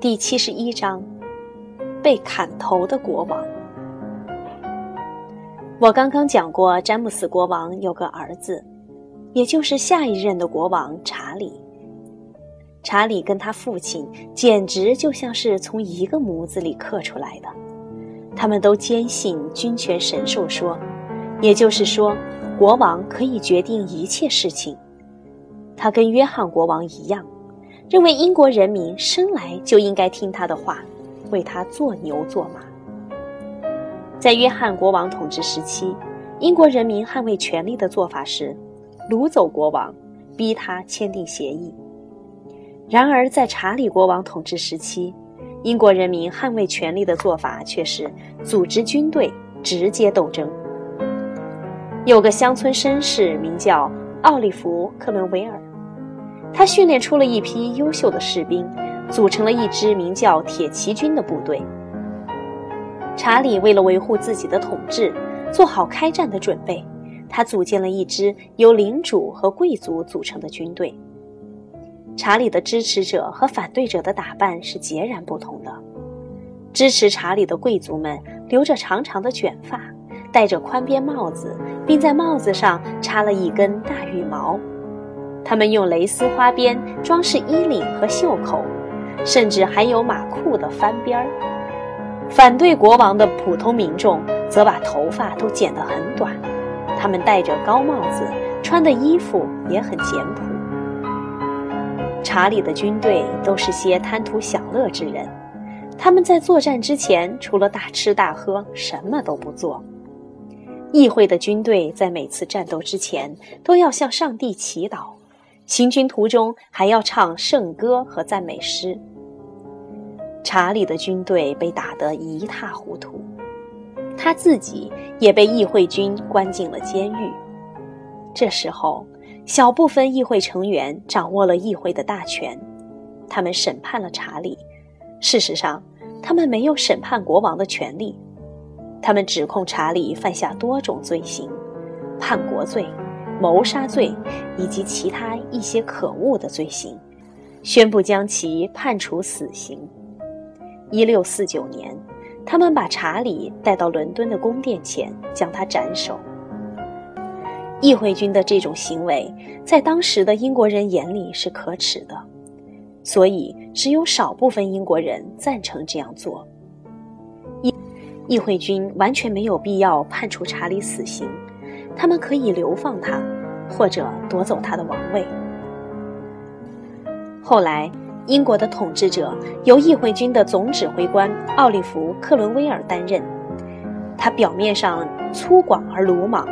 第七十一章，被砍头的国王。我刚刚讲过，詹姆斯国王有个儿子，也就是下一任的国王查理。查理跟他父亲简直就像是从一个模子里刻出来的。他们都坚信君权神授说，也就是说，国王可以决定一切事情。他跟约翰国王一样。认为英国人民生来就应该听他的话，为他做牛做马。在约翰国王统治时期，英国人民捍卫权力的做法是掳走国王，逼他签订协议。然而，在查理国王统治时期，英国人民捍卫权力的做法却是组织军队，直接斗争。有个乡村绅士名叫奥利弗·克伦维尔。他训练出了一批优秀的士兵，组成了一支名叫铁骑军的部队。查理为了维护自己的统治，做好开战的准备，他组建了一支由领主和贵族组成的军队。查理的支持者和反对者的打扮是截然不同的。支持查理的贵族们留着长长的卷发，戴着宽边帽子，并在帽子上插了一根大羽毛。他们用蕾丝花边装饰衣领和袖口，甚至还有马裤的翻边儿。反对国王的普通民众则把头发都剪得很短，他们戴着高帽子，穿的衣服也很简朴。查理的军队都是些贪图享乐之人，他们在作战之前除了大吃大喝，什么都不做。议会的军队在每次战斗之前都要向上帝祈祷。行军途中还要唱圣歌和赞美诗。查理的军队被打得一塌糊涂，他自己也被议会军关进了监狱。这时候，小部分议会成员掌握了议会的大权，他们审判了查理。事实上，他们没有审判国王的权利。他们指控查理犯下多种罪行，叛国罪。谋杀罪以及其他一些可恶的罪行，宣布将其判处死刑。一六四九年，他们把查理带到伦敦的宫殿前，将他斩首。议会军的这种行为，在当时的英国人眼里是可耻的，所以只有少部分英国人赞成这样做。议议会军完全没有必要判处查理死刑。他们可以流放他，或者夺走他的王位。后来，英国的统治者由议会军的总指挥官奥利弗·克伦威尔担任。他表面上粗犷而鲁莽，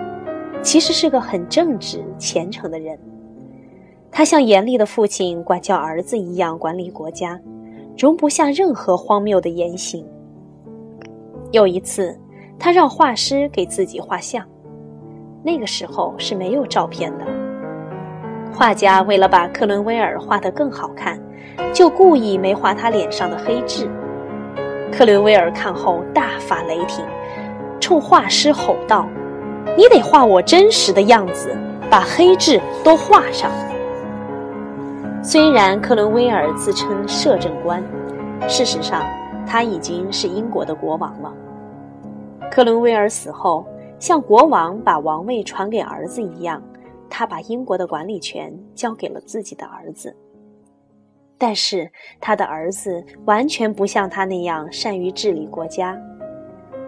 其实是个很正直虔诚的人。他像严厉的父亲管教儿子一样管理国家，容不下任何荒谬的言行。有一次，他让画师给自己画像。那个时候是没有照片的。画家为了把克伦威尔画得更好看，就故意没画他脸上的黑痣。克伦威尔看后大发雷霆，冲画师吼道：“你得画我真实的样子，把黑痣都画上。”虽然克伦威尔自称摄政官，事实上他已经是英国的国王了。克伦威尔死后。像国王把王位传给儿子一样，他把英国的管理权交给了自己的儿子。但是他的儿子完全不像他那样善于治理国家。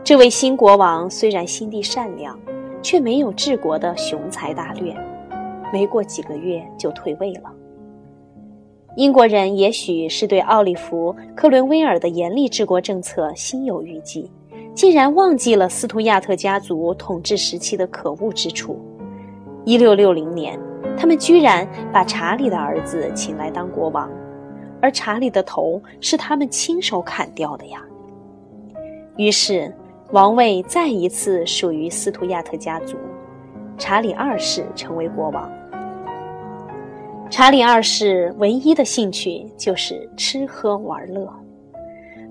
这位新国王虽然心地善良，却没有治国的雄才大略。没过几个月就退位了。英国人也许是对奥利弗·克伦威尔的严厉治国政策心有余悸。竟然忘记了斯图亚特家族统治时期的可恶之处。一六六零年，他们居然把查理的儿子请来当国王，而查理的头是他们亲手砍掉的呀。于是，王位再一次属于斯图亚特家族，查理二世成为国王。查理二世唯一的兴趣就是吃喝玩乐。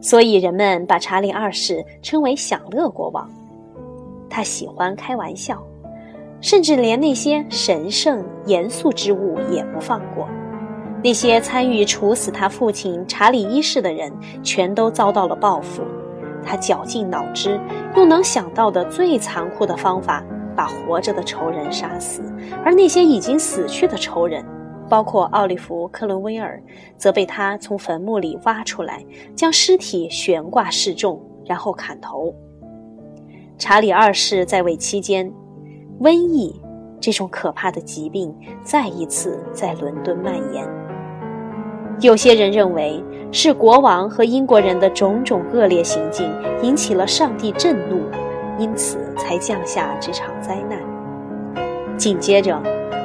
所以人们把查理二世称为享乐国王。他喜欢开玩笑，甚至连那些神圣严肃之物也不放过。那些参与处死他父亲查理一世的人，全都遭到了报复。他绞尽脑汁，用能想到的最残酷的方法，把活着的仇人杀死，而那些已经死去的仇人，包括奥利弗·克伦威尔，则被他从坟墓里挖出来，将尸体悬挂示众，然后砍头。查理二世在位期间，瘟疫这种可怕的疾病再一次在伦敦蔓延。有些人认为是国王和英国人的种种恶劣行径引起了上帝震怒，因此才降下这场灾难。紧接着，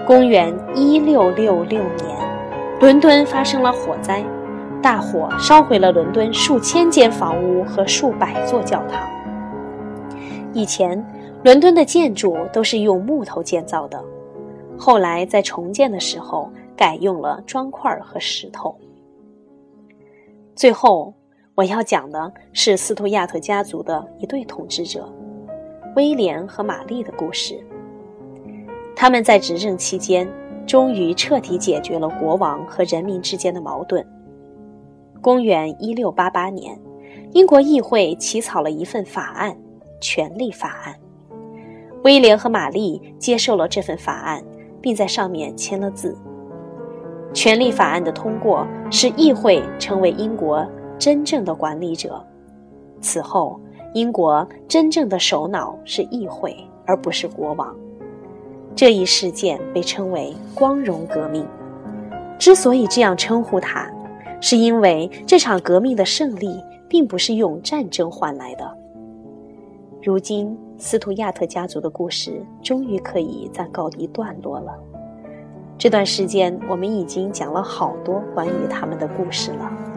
公元一六六六年，伦敦发生了火灾，大火烧毁了伦敦数千间房屋和数百座教堂。以前，伦敦的建筑都是用木头建造的，后来在重建的时候改用了砖块和石头。最后，我要讲的是斯图亚特家族的一对统治者——威廉和玛丽的故事。他们在执政期间，终于彻底解决了国王和人民之间的矛盾。公元一六八八年，英国议会起草了一份法案。权利法案，威廉和玛丽接受了这份法案，并在上面签了字。权利法案的通过，使议会成为英国真正的管理者。此后，英国真正的首脑是议会，而不是国王。这一事件被称为“光荣革命”。之所以这样称呼它，是因为这场革命的胜利并不是用战争换来的。如今，斯图亚特家族的故事终于可以暂告一段落了。这段时间，我们已经讲了好多关于他们的故事了。